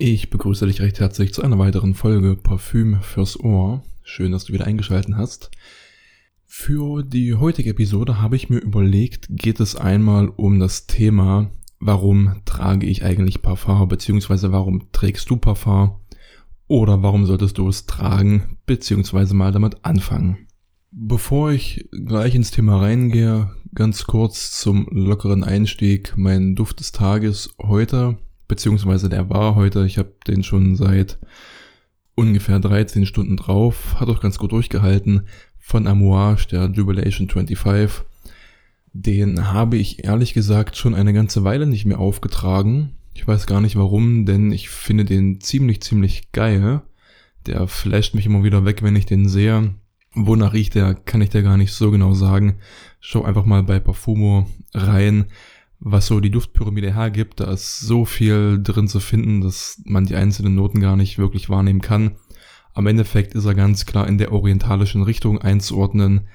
Ich begrüße dich recht herzlich zu einer weiteren Folge Parfüm fürs Ohr. Schön, dass du wieder eingeschaltet hast. Für die heutige Episode habe ich mir überlegt, geht es einmal um das Thema, warum trage ich eigentlich Parfum, beziehungsweise warum trägst du Parfum oder warum solltest du es tragen, beziehungsweise mal damit anfangen. Bevor ich gleich ins Thema reingehe, ganz kurz zum lockeren Einstieg, mein Duft des Tages heute beziehungsweise der war heute, ich habe den schon seit ungefähr 13 Stunden drauf, hat auch ganz gut durchgehalten, von Amouage, der Jubilation 25. Den habe ich ehrlich gesagt schon eine ganze Weile nicht mehr aufgetragen. Ich weiß gar nicht warum, denn ich finde den ziemlich, ziemlich geil. Der flasht mich immer wieder weg, wenn ich den sehe. Wonach riecht der, kann ich dir gar nicht so genau sagen. Schau einfach mal bei Parfumo rein was so die Duftpyramide hergibt. Da ist so viel drin zu finden, dass man die einzelnen Noten gar nicht wirklich wahrnehmen kann. Am Endeffekt ist er ganz klar in der orientalischen Richtung einzuordnen.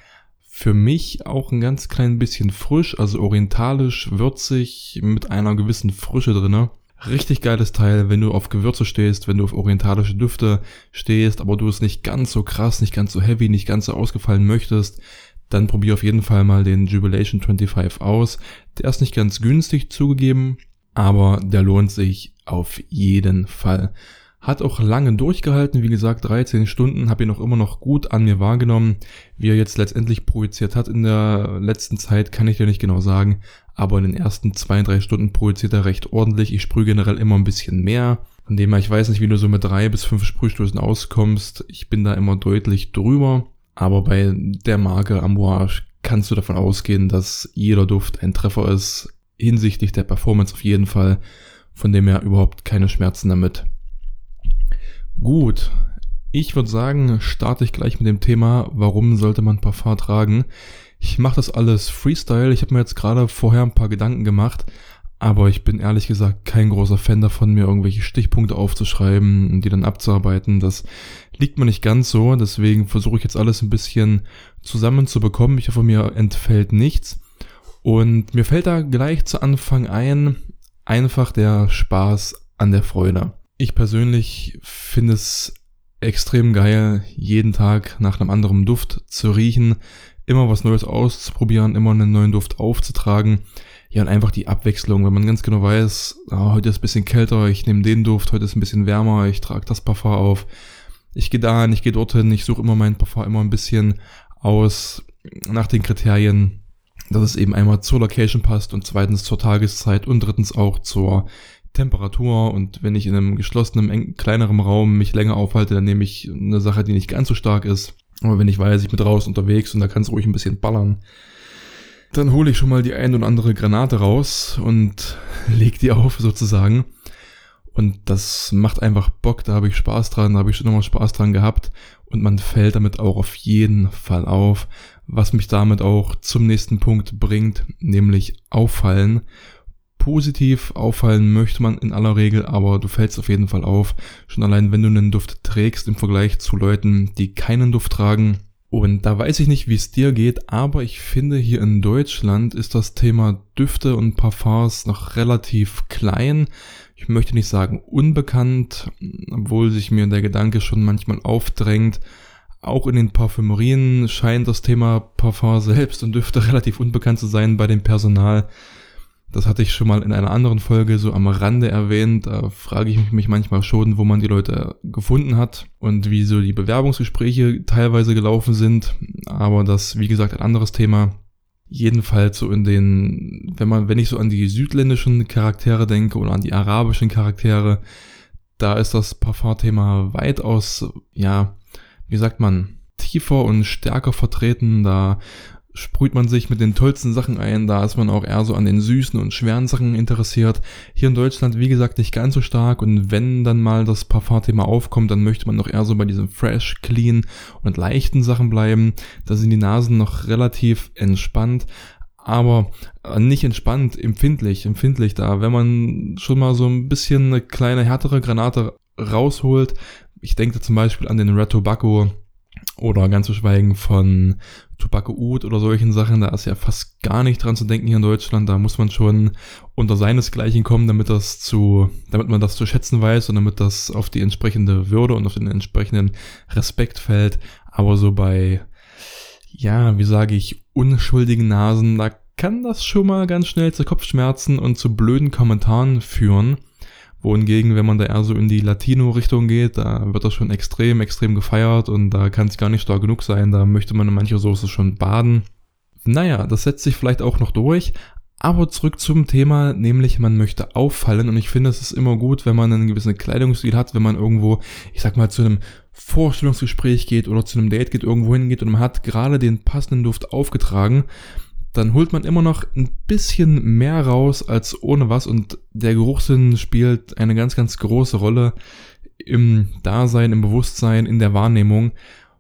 Für mich auch ein ganz klein bisschen frisch, also orientalisch, würzig, mit einer gewissen Frische drinne. Richtig geiles Teil, wenn du auf Gewürze stehst, wenn du auf orientalische Düfte stehst, aber du es nicht ganz so krass, nicht ganz so heavy, nicht ganz so ausgefallen möchtest, dann probier auf jeden Fall mal den Jubilation 25 aus. Der ist nicht ganz günstig zugegeben, aber der lohnt sich auf jeden Fall. Hat auch lange durchgehalten, wie gesagt 13 Stunden, habe ihn auch immer noch gut an mir wahrgenommen. Wie er jetzt letztendlich projiziert hat in der letzten Zeit, kann ich dir nicht genau sagen, aber in den ersten zwei, drei Stunden projiziert er recht ordentlich. Ich sprühe generell immer ein bisschen mehr. Von dem her, ich weiß nicht, wie du so mit drei bis fünf Sprühstoßen auskommst. Ich bin da immer deutlich drüber. Aber bei der Marke Amouage kannst du davon ausgehen, dass jeder Duft ein Treffer ist, hinsichtlich der Performance auf jeden Fall, von dem her überhaupt keine Schmerzen damit. Gut, ich würde sagen, starte ich gleich mit dem Thema, warum sollte man Parfum tragen. Ich mache das alles Freestyle, ich habe mir jetzt gerade vorher ein paar Gedanken gemacht, aber ich bin ehrlich gesagt kein großer Fan davon, mir irgendwelche Stichpunkte aufzuschreiben und die dann abzuarbeiten. Das liegt mir nicht ganz so, deswegen versuche ich jetzt alles ein bisschen zusammenzubekommen. Ich hoffe, mir entfällt nichts. Und mir fällt da gleich zu Anfang ein, einfach der Spaß an der Freude. Ich persönlich finde es extrem geil, jeden Tag nach einem anderen Duft zu riechen, immer was Neues auszuprobieren, immer einen neuen Duft aufzutragen. Ja, und einfach die Abwechslung, wenn man ganz genau weiß, oh, heute ist ein bisschen kälter, ich nehme den Duft, heute ist ein bisschen wärmer, ich trage das Parfum auf. Ich gehe dahin, ich gehe dorthin, ich suche immer mein Parfum immer ein bisschen aus nach den Kriterien, dass es eben einmal zur Location passt und zweitens zur Tageszeit und drittens auch zur Temperatur und wenn ich in einem geschlossenen, kleineren Raum mich länger aufhalte, dann nehme ich eine Sache, die nicht ganz so stark ist. Aber wenn ich weiß, ich bin draußen unterwegs und da kann es ruhig ein bisschen ballern, dann hole ich schon mal die ein oder andere Granate raus und leg die auf sozusagen. Und das macht einfach Bock, da habe ich Spaß dran, da habe ich schon immer Spaß dran gehabt. Und man fällt damit auch auf jeden Fall auf, was mich damit auch zum nächsten Punkt bringt, nämlich auffallen. Positiv auffallen möchte man in aller Regel, aber du fällst auf jeden Fall auf. Schon allein, wenn du einen Duft trägst im Vergleich zu Leuten, die keinen Duft tragen, und da weiß ich nicht, wie es dir geht, aber ich finde, hier in Deutschland ist das Thema Düfte und Parfums noch relativ klein. Ich möchte nicht sagen unbekannt, obwohl sich mir der Gedanke schon manchmal aufdrängt. Auch in den Parfümerien scheint das Thema Parfum selbst und Düfte relativ unbekannt zu sein bei dem Personal. Das hatte ich schon mal in einer anderen Folge so am Rande erwähnt. Da frage ich mich manchmal schon, wo man die Leute gefunden hat und wie so die Bewerbungsgespräche teilweise gelaufen sind. Aber das, wie gesagt, ein anderes Thema. Jedenfalls so in den, wenn man, wenn ich so an die südländischen Charaktere denke oder an die arabischen Charaktere, da ist das Parfum-Thema weitaus, ja, wie sagt man, tiefer und stärker vertreten. Da sprüht man sich mit den tollsten Sachen ein, da ist man auch eher so an den süßen und schweren Sachen interessiert. Hier in Deutschland, wie gesagt, nicht ganz so stark und wenn dann mal das Parfum-Thema aufkommt, dann möchte man doch eher so bei diesem fresh, clean und leichten Sachen bleiben. Da sind die Nasen noch relativ entspannt, aber nicht entspannt, empfindlich, empfindlich da. Wenn man schon mal so ein bisschen eine kleine härtere Granate rausholt, ich denke zum Beispiel an den Red Tobacco Oder ganz zu schweigen von Tobacco Oud oder solchen Sachen, da ist ja fast gar nicht dran zu denken hier in Deutschland. Da muss man schon unter seinesgleichen kommen, damit das zu, damit man das zu schätzen weiß und damit das auf die entsprechende Würde und auf den entsprechenden Respekt fällt. Aber so bei, ja, wie sage ich, unschuldigen Nasen, da kann das schon mal ganz schnell zu Kopfschmerzen und zu blöden Kommentaren führen wohingegen, wenn man da eher so in die Latino-Richtung geht, da wird das schon extrem, extrem gefeiert und da kann es gar nicht stark genug sein. Da möchte man in mancher Soße schon baden. Naja, das setzt sich vielleicht auch noch durch. Aber zurück zum Thema, nämlich man möchte auffallen und ich finde, es ist immer gut, wenn man einen gewissen Kleidungsstil hat, wenn man irgendwo, ich sag mal, zu einem Vorstellungsgespräch geht oder zu einem Date geht, irgendwo hingeht und man hat gerade den passenden Duft aufgetragen, dann holt man immer noch ein bisschen mehr raus als ohne was und der Geruchssinn spielt eine ganz, ganz große Rolle im Dasein, im Bewusstsein, in der Wahrnehmung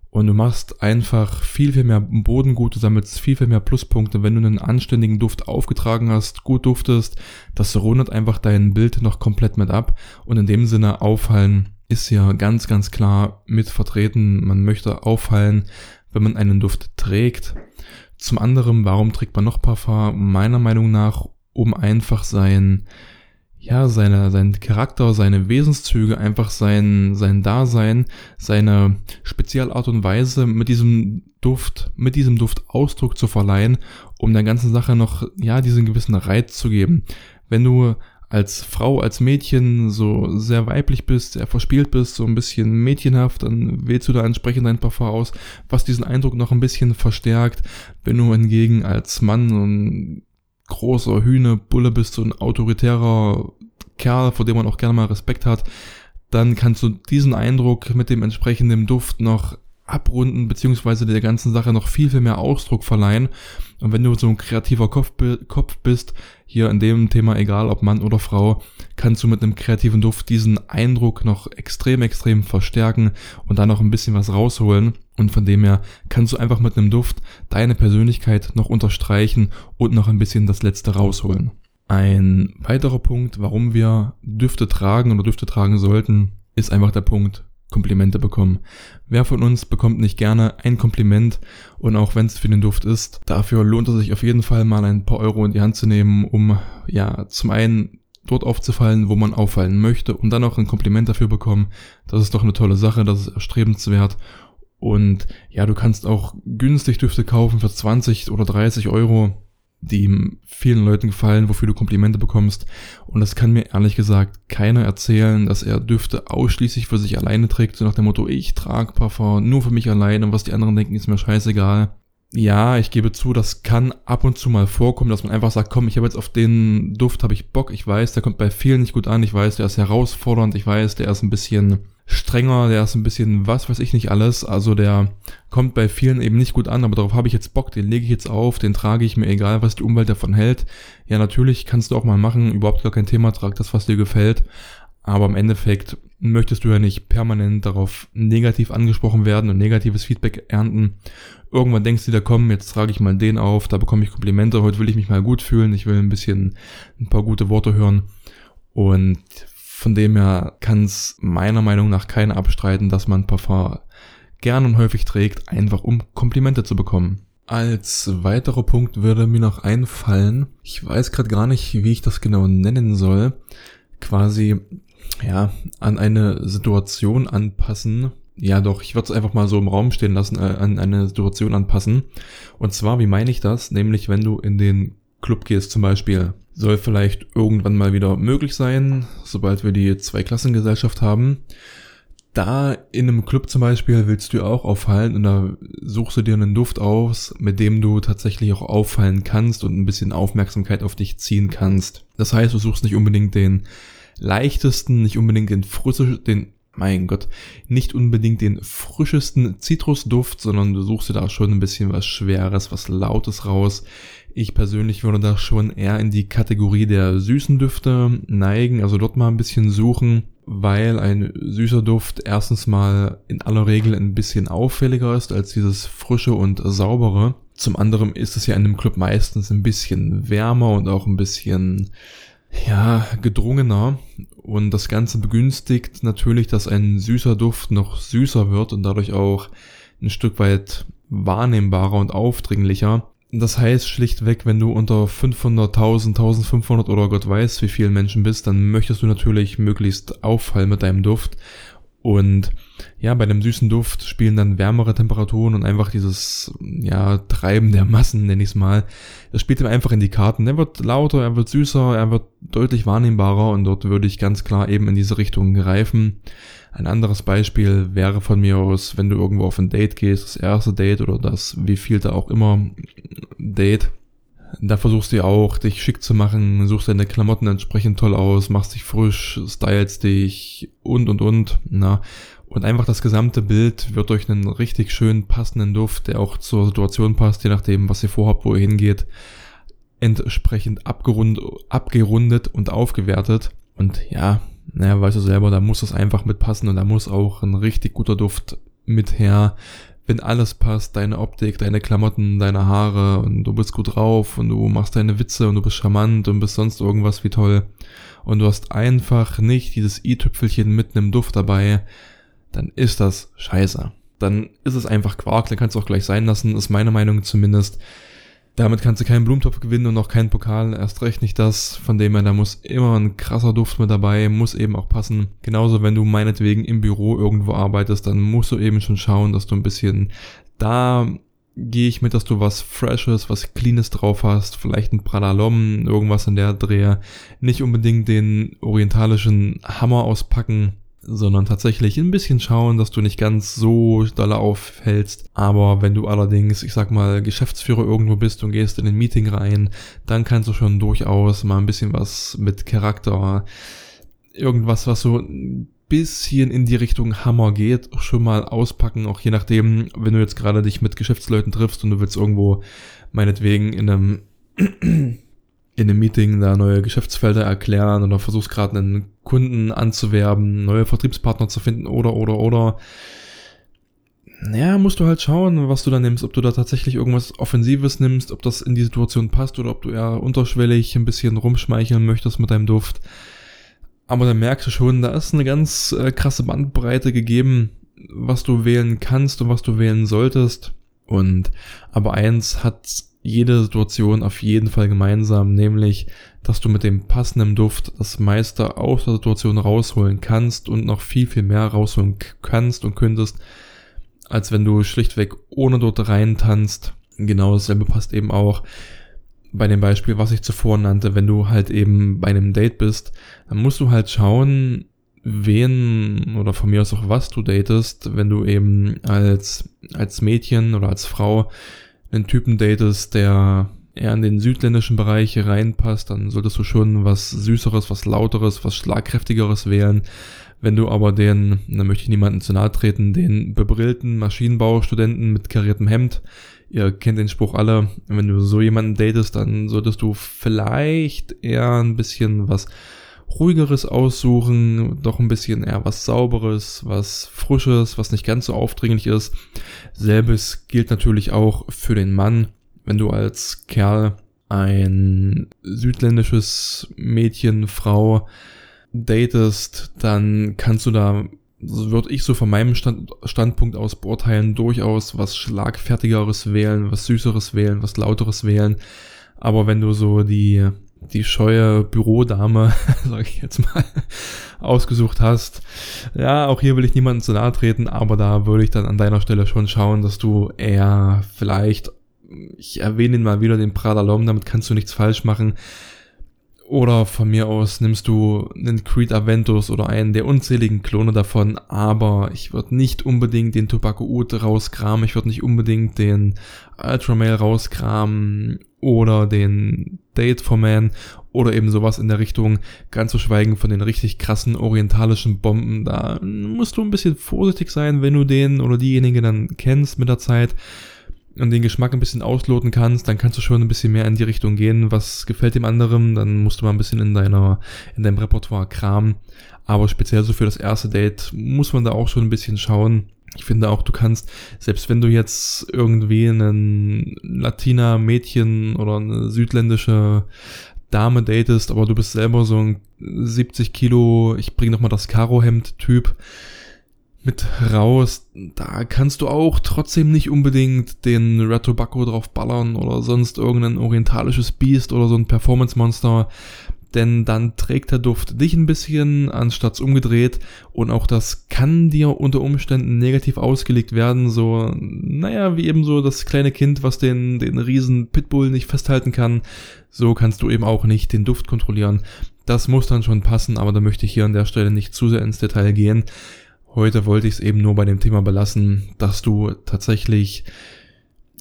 und du machst einfach viel, viel mehr Bodengut, du sammelst viel, viel mehr Pluspunkte, wenn du einen anständigen Duft aufgetragen hast, gut duftest, das rundet einfach dein Bild noch komplett mit ab und in dem Sinne auffallen ist ja ganz, ganz klar mit vertreten. Man möchte auffallen, wenn man einen Duft trägt. Zum anderen, warum trägt man noch Parfum? Meiner Meinung nach, um einfach sein, ja, seine, sein Charakter, seine Wesenszüge, einfach sein, sein Dasein, seine Spezialart und Weise mit diesem Duft, mit diesem Duft Ausdruck zu verleihen, um der ganzen Sache noch, ja, diesen gewissen Reiz zu geben. Wenn du als Frau, als Mädchen so sehr weiblich bist, sehr verspielt bist, so ein bisschen mädchenhaft, dann wählst du da entsprechend dein Parfum aus, was diesen Eindruck noch ein bisschen verstärkt. Wenn du hingegen als Mann so ein großer Hühnebulle bist, so ein autoritärer Kerl, vor dem man auch gerne mal Respekt hat, dann kannst du diesen Eindruck mit dem entsprechenden Duft noch abrunden, beziehungsweise der ganzen Sache noch viel, viel mehr Ausdruck verleihen. Und wenn du so ein kreativer Kopf, Kopf bist, hier in dem Thema, egal ob Mann oder Frau, kannst du mit einem kreativen Duft diesen Eindruck noch extrem, extrem verstärken und dann noch ein bisschen was rausholen. Und von dem her kannst du einfach mit einem Duft deine Persönlichkeit noch unterstreichen und noch ein bisschen das Letzte rausholen. Ein weiterer Punkt, warum wir Düfte tragen oder Düfte tragen sollten, ist einfach der Punkt, Komplimente bekommen. Wer von uns bekommt nicht gerne ein Kompliment und auch wenn es für den Duft ist, dafür lohnt es sich auf jeden Fall mal ein paar Euro in die Hand zu nehmen, um ja zum einen dort aufzufallen, wo man auffallen möchte und dann auch ein Kompliment dafür bekommen. Das ist doch eine tolle Sache, das ist erstrebenswert. Und ja, du kannst auch günstig Düfte kaufen für 20 oder 30 Euro die vielen Leuten gefallen, wofür du Komplimente bekommst. Und das kann mir ehrlich gesagt keiner erzählen, dass er Düfte ausschließlich für sich alleine trägt, so nach dem Motto, ich trage Parfum nur für mich allein und was die anderen denken, ist mir scheißegal. Ja, ich gebe zu, das kann ab und zu mal vorkommen, dass man einfach sagt, komm, ich habe jetzt auf den Duft, habe ich Bock, ich weiß, der kommt bei vielen nicht gut an, ich weiß, der ist herausfordernd, ich weiß, der ist ein bisschen strenger, der ist ein bisschen was weiß ich nicht alles. Also der kommt bei vielen eben nicht gut an, aber darauf habe ich jetzt Bock, den lege ich jetzt auf, den trage ich mir, egal was die Umwelt davon hält. Ja, natürlich kannst du auch mal machen, überhaupt gar kein Thema, trag das, was dir gefällt. Aber im Endeffekt möchtest du ja nicht permanent darauf negativ angesprochen werden und negatives Feedback ernten. Irgendwann denkst du dir, komm, jetzt trage ich mal den auf, da bekomme ich Komplimente, heute will ich mich mal gut fühlen, ich will ein bisschen ein paar gute Worte hören. Und von dem her kann es meiner Meinung nach keiner abstreiten, dass man Parfum gern und häufig trägt, einfach um Komplimente zu bekommen. Als weiterer Punkt würde mir noch einfallen, ich weiß gerade gar nicht, wie ich das genau nennen soll, quasi ja an eine Situation anpassen. Ja, doch, ich würde es einfach mal so im Raum stehen lassen, äh, an eine Situation anpassen. Und zwar, wie meine ich das? Nämlich, wenn du in den Club gehst zum Beispiel, soll vielleicht irgendwann mal wieder möglich sein, sobald wir die Zweiklassengesellschaft haben. Da in einem Club zum Beispiel willst du auch auffallen und da suchst du dir einen Duft aus, mit dem du tatsächlich auch auffallen kannst und ein bisschen Aufmerksamkeit auf dich ziehen kannst. Das heißt, du suchst nicht unbedingt den leichtesten, nicht unbedingt den frischsten, den, mein Gott, nicht unbedingt den frischesten Zitrusduft, sondern du suchst dir da schon ein bisschen was Schweres, was Lautes raus, ich persönlich würde da schon eher in die Kategorie der süßen Düfte neigen, also dort mal ein bisschen suchen, weil ein süßer Duft erstens mal in aller Regel ein bisschen auffälliger ist als dieses frische und saubere. Zum anderen ist es ja in einem Club meistens ein bisschen wärmer und auch ein bisschen, ja, gedrungener. Und das Ganze begünstigt natürlich, dass ein süßer Duft noch süßer wird und dadurch auch ein Stück weit wahrnehmbarer und aufdringlicher. Das heißt schlichtweg, wenn du unter 500.000, 1500 oder Gott weiß wie vielen Menschen bist, dann möchtest du natürlich möglichst auffallen mit deinem Duft. Und ja, bei dem süßen Duft spielen dann wärmere Temperaturen und einfach dieses, ja, Treiben der Massen, nenne ich es mal. Das spielt ihm einfach in die Karten. Er wird lauter, er wird süßer, er wird deutlich wahrnehmbarer und dort würde ich ganz klar eben in diese Richtung greifen. Ein anderes Beispiel wäre von mir aus, wenn du irgendwo auf ein Date gehst, das erste Date oder das wie vielte auch immer Date. Da versuchst du auch, dich schick zu machen, suchst deine Klamotten entsprechend toll aus, machst dich frisch, stylst dich und und und. Na, und einfach das gesamte Bild wird durch einen richtig schön passenden Duft, der auch zur Situation passt, je nachdem, was ihr vorhabt, wo ihr hingeht, entsprechend abgerundet und aufgewertet. Und ja, naja, weißt du selber, da muss es einfach mitpassen und da muss auch ein richtig guter Duft mit her. Wenn alles passt, deine Optik, deine Klamotten, deine Haare und du bist gut drauf und du machst deine Witze und du bist charmant und bist sonst irgendwas wie toll und du hast einfach nicht dieses i-Tüpfelchen mit einem Duft dabei, dann ist das scheiße. Dann ist es einfach Quark, dann kannst du auch gleich sein lassen, ist meine Meinung zumindest. Damit kannst du keinen Blumentopf gewinnen und auch keinen Pokal, erst recht nicht das, von dem her, da muss immer ein krasser Duft mit dabei, muss eben auch passen. Genauso, wenn du meinetwegen im Büro irgendwo arbeitest, dann musst du eben schon schauen, dass du ein bisschen da gehe ich mit, dass du was Freshes, was Cleanes drauf hast, vielleicht ein Pradalom, irgendwas in der Drehe. Nicht unbedingt den orientalischen Hammer auspacken, sondern tatsächlich ein bisschen schauen, dass du nicht ganz so doll aufhältst. Aber wenn du allerdings, ich sag mal, Geschäftsführer irgendwo bist und gehst in ein Meeting rein, dann kannst du schon durchaus mal ein bisschen was mit Charakter, irgendwas, was so ein bisschen in die Richtung Hammer geht, schon mal auspacken, auch je nachdem, wenn du jetzt gerade dich mit Geschäftsleuten triffst und du willst irgendwo meinetwegen in einem in einem Meeting da neue Geschäftsfelder erklären oder versuchst gerade einen Kunden anzuwerben, neue Vertriebspartner zu finden oder oder oder. Naja, musst du halt schauen, was du da nimmst, ob du da tatsächlich irgendwas Offensives nimmst, ob das in die Situation passt oder ob du eher unterschwellig ein bisschen rumschmeicheln möchtest mit deinem Duft. Aber dann merkst du schon, da ist eine ganz äh, krasse Bandbreite gegeben, was du wählen kannst und was du wählen solltest. Und aber eins hat jede Situation auf jeden Fall gemeinsam, nämlich, dass du mit dem passenden Duft das meiste aus der Situation rausholen kannst und noch viel, viel mehr rausholen kannst und könntest, als wenn du schlichtweg ohne dort rein tanzt. Genau dasselbe passt eben auch bei dem Beispiel, was ich zuvor nannte, wenn du halt eben bei einem Date bist, dann musst du halt schauen, wen oder von mir aus auch was du datest, wenn du eben als, als Mädchen oder als Frau einen Typen datest, der eher in den südländischen Bereich reinpasst, dann solltest du schon was Süßeres, was Lauteres, was Schlagkräftigeres wählen. Wenn du aber den, da möchte ich niemanden zu nahe treten, den bebrillten Maschinenbaustudenten mit kariertem Hemd, ihr kennt den Spruch alle, wenn du so jemanden datest, dann solltest du vielleicht eher ein bisschen was ruhigeres aussuchen, doch ein bisschen eher was sauberes, was frisches, was nicht ganz so aufdringlich ist. Selbes gilt natürlich auch für den Mann, wenn du als Kerl ein südländisches Mädchen, Frau datest, dann kannst du da, würde ich so von meinem Stand, Standpunkt aus beurteilen, durchaus was Schlagfertigeres wählen, was Süßeres wählen, was Lauteres wählen. Aber wenn du so die die scheue Bürodame, sag ich jetzt mal, ausgesucht hast. Ja, auch hier will ich niemanden zu nahe treten, aber da würde ich dann an deiner Stelle schon schauen, dass du eher vielleicht, ich erwähne ihn mal wieder, den Pradalom, damit kannst du nichts falsch machen. Oder von mir aus nimmst du einen Creed Aventus oder einen der unzähligen Klone davon, aber ich würde nicht unbedingt den Tobacco Oud rauskramen, ich würde nicht unbedingt den Ultramail rauskramen oder den Date for Man oder eben sowas in der Richtung, ganz zu schweigen von den richtig krassen orientalischen Bomben. Da musst du ein bisschen vorsichtig sein, wenn du den oder diejenige dann kennst mit der Zeit und den Geschmack ein bisschen ausloten kannst, dann kannst du schon ein bisschen mehr in die Richtung gehen, was gefällt dem anderen, dann musst du mal ein bisschen in deiner, in deinem Repertoire kramen. Aber speziell so für das erste Date muss man da auch schon ein bisschen schauen, ich finde auch, du kannst, selbst wenn du jetzt irgendwie einen Latina Mädchen oder eine südländische Dame datest, aber du bist selber so ein 70 Kilo, ich bring nochmal das Karo-Hemd-Typ, mit raus. Da kannst du auch trotzdem nicht unbedingt den Red Tobacco drauf ballern oder sonst irgendein orientalisches Biest oder so ein Performance Monster denn dann trägt der Duft dich ein bisschen anstatt umgedreht und auch das kann dir unter Umständen negativ ausgelegt werden, so, naja, wie eben so das kleine Kind, was den, den riesen Pitbull nicht festhalten kann, so kannst du eben auch nicht den Duft kontrollieren. Das muss dann schon passen, aber da möchte ich hier an der Stelle nicht zu sehr ins Detail gehen. Heute wollte ich es eben nur bei dem Thema belassen, dass du tatsächlich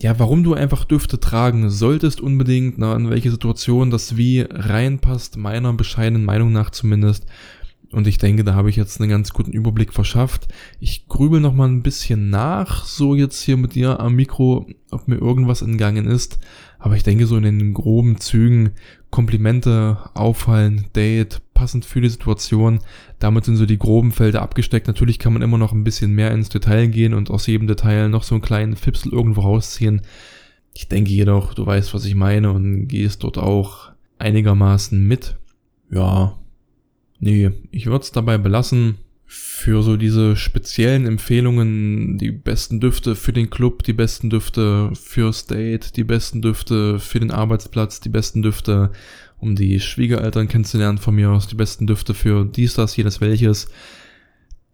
ja, warum du einfach Düfte tragen solltest unbedingt, na, in welche Situation das wie reinpasst, meiner bescheidenen Meinung nach zumindest. Und ich denke, da habe ich jetzt einen ganz guten Überblick verschafft. Ich grübel noch mal ein bisschen nach, so jetzt hier mit dir am Mikro, ob mir irgendwas entgangen ist. Aber ich denke, so in den groben Zügen Komplimente, Auffallen, Date, passend für die Situation. Damit sind so die groben Felder abgesteckt. Natürlich kann man immer noch ein bisschen mehr ins Detail gehen und aus jedem Detail noch so einen kleinen Fipsel irgendwo rausziehen. Ich denke jedoch, du weißt, was ich meine und gehst dort auch einigermaßen mit. Ja, nee, ich würde es dabei belassen für so diese speziellen Empfehlungen, die besten Düfte für den Club, die besten Düfte fürs Date, die besten Düfte für den Arbeitsplatz, die besten Düfte, um die Schwiegereltern kennenzulernen von mir aus, die besten Düfte für dies, das, jenes, welches.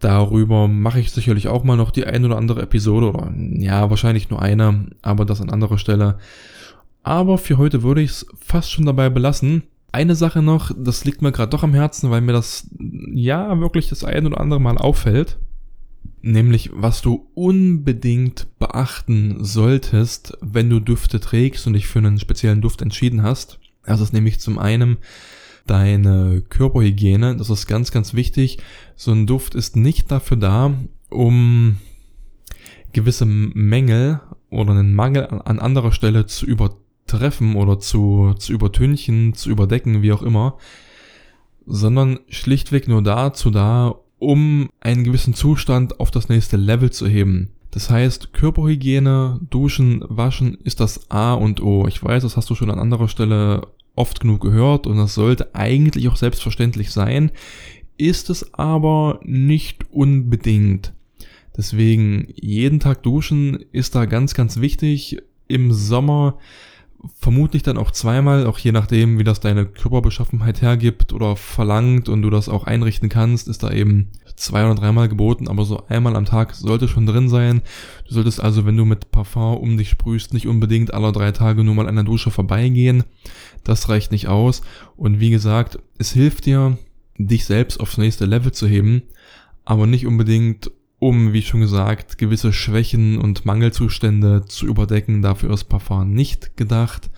Darüber mache ich sicherlich auch mal noch die ein oder andere Episode oder ja, wahrscheinlich nur eine, aber das an anderer Stelle. Aber für heute würde ich es fast schon dabei belassen. Eine Sache noch, das liegt mir gerade doch am Herzen, weil mir das ja wirklich das ein oder andere Mal auffällt. Nämlich, was du unbedingt beachten solltest, wenn du Düfte trägst und dich für einen speziellen Duft entschieden hast. Das ist nämlich zum einen deine Körperhygiene. Das ist ganz, ganz wichtig. So ein Duft ist nicht dafür da, um gewisse Mängel oder einen Mangel an anderer Stelle zu übertragen treffen oder zu, zu übertünchen, zu überdecken, wie auch immer, sondern schlichtweg nur dazu da, um einen gewissen Zustand auf das nächste Level zu heben. Das heißt, Körperhygiene, Duschen, Waschen ist das A und O. Ich weiß, das hast du schon an anderer Stelle oft genug gehört und das sollte eigentlich auch selbstverständlich sein, ist es aber nicht unbedingt. Deswegen jeden Tag duschen ist da ganz, ganz wichtig. Im Sommer vermutlich dann auch zweimal, auch je nachdem, wie das deine Körperbeschaffenheit hergibt oder verlangt und du das auch einrichten kannst, ist da eben zwei oder dreimal geboten, aber so einmal am Tag sollte schon drin sein. Du solltest also, wenn du mit Parfum um dich sprühst, nicht unbedingt alle drei Tage nur mal an der Dusche vorbeigehen. Das reicht nicht aus. Und wie gesagt, es hilft dir, dich selbst aufs nächste Level zu heben, aber nicht unbedingt um, wie schon gesagt, gewisse Schwächen und Mangelzustände zu überdecken. Dafür ist Parfum nicht gedacht.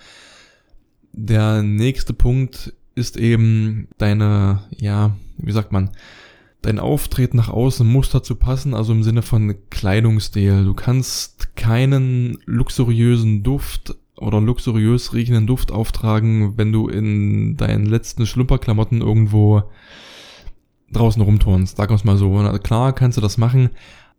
Der nächste Punkt ist eben deine, ja, wie sagt man, dein Auftreten nach außen muss dazu passen, also im Sinne von Kleidungsstil. Du kannst keinen luxuriösen Duft oder luxuriös riechenden Duft auftragen, wenn du in deinen letzten Schlumperklamotten irgendwo draußen rumturnst, sagen wir es mal so. Klar kannst du das machen,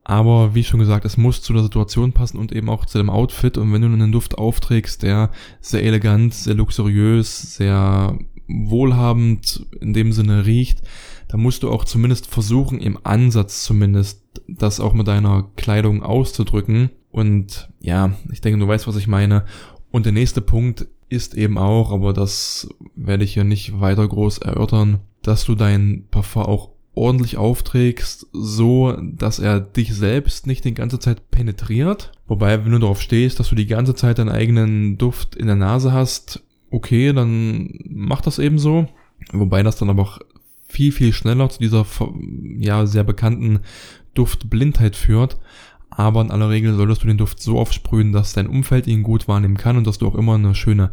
aber wie schon gesagt, es muss zu der Situation passen und eben auch zu dem Outfit. Und wenn du einen Duft aufträgst, der sehr elegant, sehr luxuriös, sehr wohlhabend in dem Sinne riecht, dann musst du auch zumindest versuchen, im Ansatz zumindest, das auch mit deiner Kleidung auszudrücken. Und ja, ich denke, du weißt, was ich meine. Und der nächste Punkt ist eben auch, aber das werde ich hier nicht weiter groß erörtern, dass du dein Parfum auch ordentlich aufträgst, so dass er dich selbst nicht die ganze Zeit penetriert. Wobei, wenn du darauf stehst, dass du die ganze Zeit deinen eigenen Duft in der Nase hast, okay, dann mach das eben so. Wobei das dann aber auch viel, viel schneller zu dieser ja sehr bekannten Duftblindheit führt. Aber in aller Regel solltest du den Duft so aufsprühen, dass dein Umfeld ihn gut wahrnehmen kann und dass du auch immer eine schöne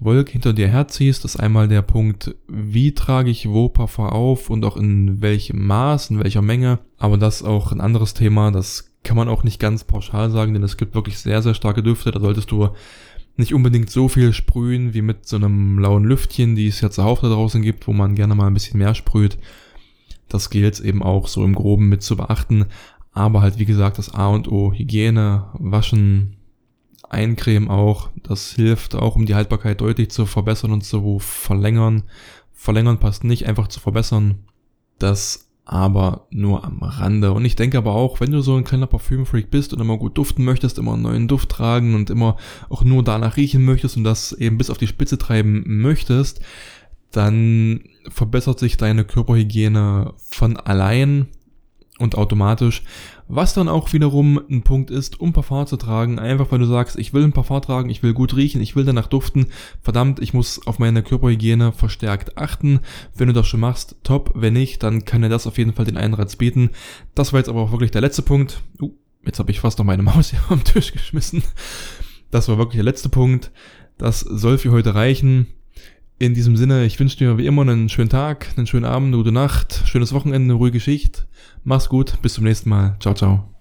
Wolke hinter dir herziehst, ist einmal der Punkt, wie trage ich wo Parfum auf und auch in welchem Maß, in welcher Menge. Aber das ist auch ein anderes Thema, das kann man auch nicht ganz pauschal sagen, denn es gibt wirklich sehr, sehr starke Düfte. Da solltest du nicht unbedingt so viel sprühen wie mit so einem lauen Lüftchen, die es ja zuhauf da draußen gibt, wo man gerne mal ein bisschen mehr sprüht. Das gilt eben auch so im Groben mit zu beachten. Aber halt, wie gesagt, das A und O, Hygiene, Waschen, Eincremen auch. Das hilft auch, um die Haltbarkeit deutlich zu verbessern und zu verlängern. Verlängern passt nicht, einfach zu verbessern. Das aber nur am Rande. Und ich denke aber auch, wenn du so ein kleiner Parfümfreak bist und immer gut duften möchtest, immer einen neuen Duft tragen und immer auch nur danach riechen möchtest und das eben bis auf die Spitze treiben möchtest, dann verbessert sich deine Körperhygiene von allein und automatisch, was dann auch wiederum ein Punkt ist, um Parfum zu tragen, einfach weil du sagst, ich will ein Parfum tragen, ich will gut riechen, ich will danach duften, verdammt, ich muss auf meine Körperhygiene verstärkt achten. Wenn du das schon machst, top, wenn nicht, dann kann dir das auf jeden Fall den Einreiz bieten. Das war jetzt aber auch wirklich der letzte Punkt. Uh, jetzt habe ich fast noch meine Maus hier am Tisch geschmissen. Das war wirklich der letzte Punkt. Das soll für heute reichen. In diesem Sinne, ich wünsche dir wie immer einen schönen Tag, einen schönen Abend, eine gute Nacht, schönes Wochenende, eine ruhige Schicht. Mach's gut, bis zum nächsten Mal. Ciao, ciao.